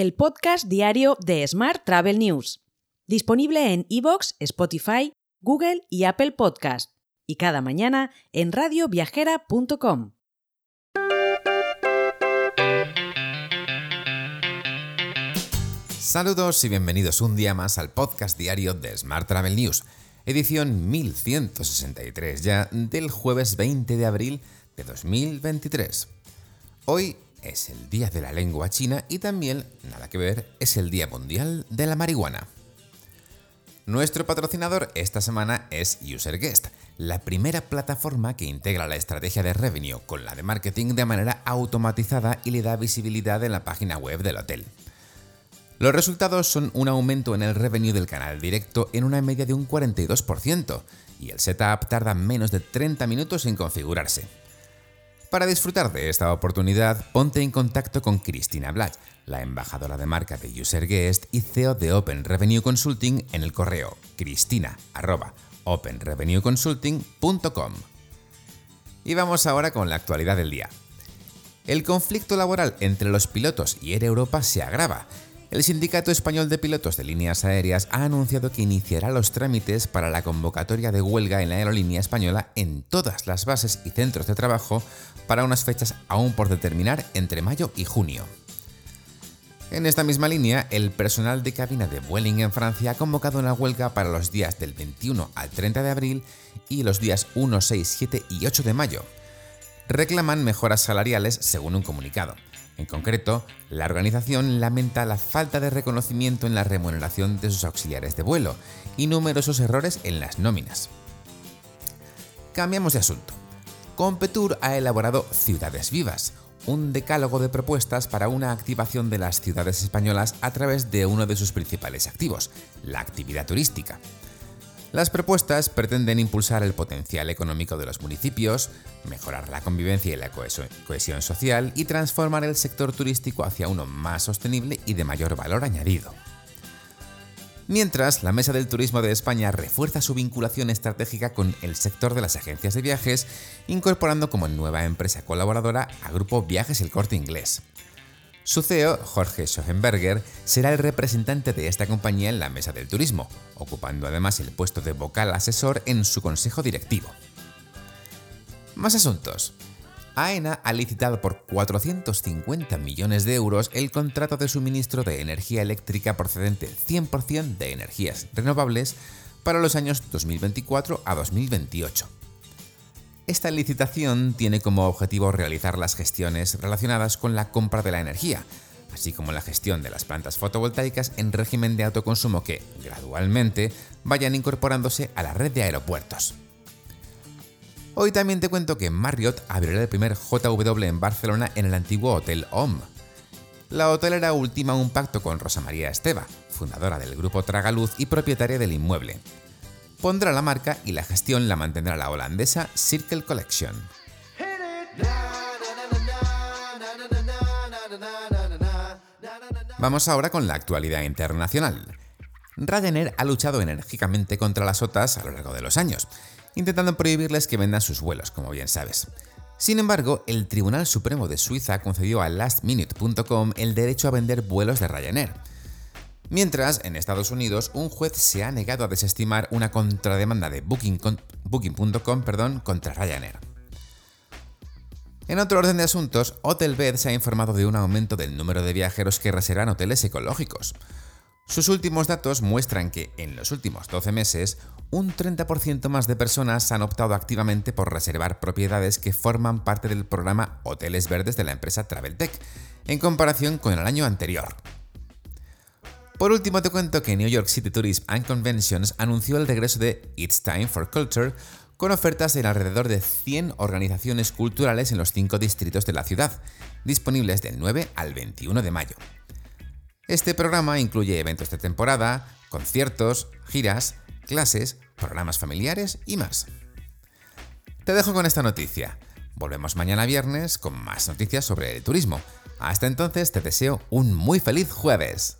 el podcast diario de Smart Travel News, disponible en iVoox, Spotify, Google y Apple Podcast, y cada mañana en radioviajera.com. Saludos y bienvenidos un día más al podcast diario de Smart Travel News, edición 1163 ya del jueves 20 de abril de 2023. Hoy es el Día de la Lengua China y también, nada que ver, es el Día Mundial de la Marihuana. Nuestro patrocinador esta semana es UserGuest, la primera plataforma que integra la estrategia de revenue con la de marketing de manera automatizada y le da visibilidad en la página web del hotel. Los resultados son un aumento en el revenue del canal directo en una media de un 42%, y el setup tarda menos de 30 minutos en configurarse. Para disfrutar de esta oportunidad, ponte en contacto con Cristina Black, la embajadora de marca de UserGuest y CEO de Open Revenue Consulting en el correo cristina.openrevenueconsulting.com. Y vamos ahora con la actualidad del día. El conflicto laboral entre los pilotos y Air Europa se agrava el Sindicato Español de Pilotos de Líneas Aéreas ha anunciado que iniciará los trámites para la convocatoria de huelga en la aerolínea española en todas las bases y centros de trabajo para unas fechas aún por determinar entre mayo y junio. En esta misma línea, el personal de cabina de Vueling en Francia ha convocado una huelga para los días del 21 al 30 de abril y los días 1, 6, 7 y 8 de mayo. Reclaman mejoras salariales según un comunicado. En concreto, la organización lamenta la falta de reconocimiento en la remuneración de sus auxiliares de vuelo y numerosos errores en las nóminas. Cambiamos de asunto. Competur ha elaborado Ciudades Vivas, un decálogo de propuestas para una activación de las ciudades españolas a través de uno de sus principales activos, la actividad turística. Las propuestas pretenden impulsar el potencial económico de los municipios, mejorar la convivencia y la cohesión social y transformar el sector turístico hacia uno más sostenible y de mayor valor añadido. Mientras, la Mesa del Turismo de España refuerza su vinculación estratégica con el sector de las agencias de viajes, incorporando como nueva empresa colaboradora a Grupo Viajes El Corte Inglés. Su CEO, Jorge Schoenberger, será el representante de esta compañía en la mesa del turismo, ocupando además el puesto de vocal asesor en su consejo directivo. Más asuntos. AENA ha licitado por 450 millones de euros el contrato de suministro de energía eléctrica procedente 100% de energías renovables para los años 2024 a 2028 esta licitación tiene como objetivo realizar las gestiones relacionadas con la compra de la energía, así como la gestión de las plantas fotovoltaicas en régimen de autoconsumo que, gradualmente, vayan incorporándose a la red de aeropuertos. Hoy también te cuento que Marriott abrirá el primer JW en Barcelona en el antiguo Hotel OM. La hotelera ultima un pacto con Rosa María Esteva, fundadora del grupo Tragaluz y propietaria del inmueble, pondrá la marca y la gestión la mantendrá la holandesa Circle Collection. Vamos ahora con la actualidad internacional. Ryanair ha luchado enérgicamente contra las OTAs a lo largo de los años, intentando prohibirles que vendan sus vuelos, como bien sabes. Sin embargo, el Tribunal Supremo de Suiza concedió a lastminute.com el derecho a vender vuelos de Ryanair, Mientras, en Estados Unidos, un juez se ha negado a desestimar una contrademanda de Booking.com contra Ryanair. En otro orden de asuntos, Hotelbed se ha informado de un aumento del número de viajeros que reservan hoteles ecológicos. Sus últimos datos muestran que, en los últimos 12 meses, un 30% más de personas han optado activamente por reservar propiedades que forman parte del programa Hoteles Verdes de la empresa TravelTech, en comparación con el año anterior. Por último, te cuento que New York City Tourism and Conventions anunció el regreso de It's Time for Culture con ofertas en alrededor de 100 organizaciones culturales en los cinco distritos de la ciudad, disponibles del 9 al 21 de mayo. Este programa incluye eventos de temporada, conciertos, giras, clases, programas familiares y más. Te dejo con esta noticia. Volvemos mañana viernes con más noticias sobre el turismo. Hasta entonces te deseo un muy feliz jueves.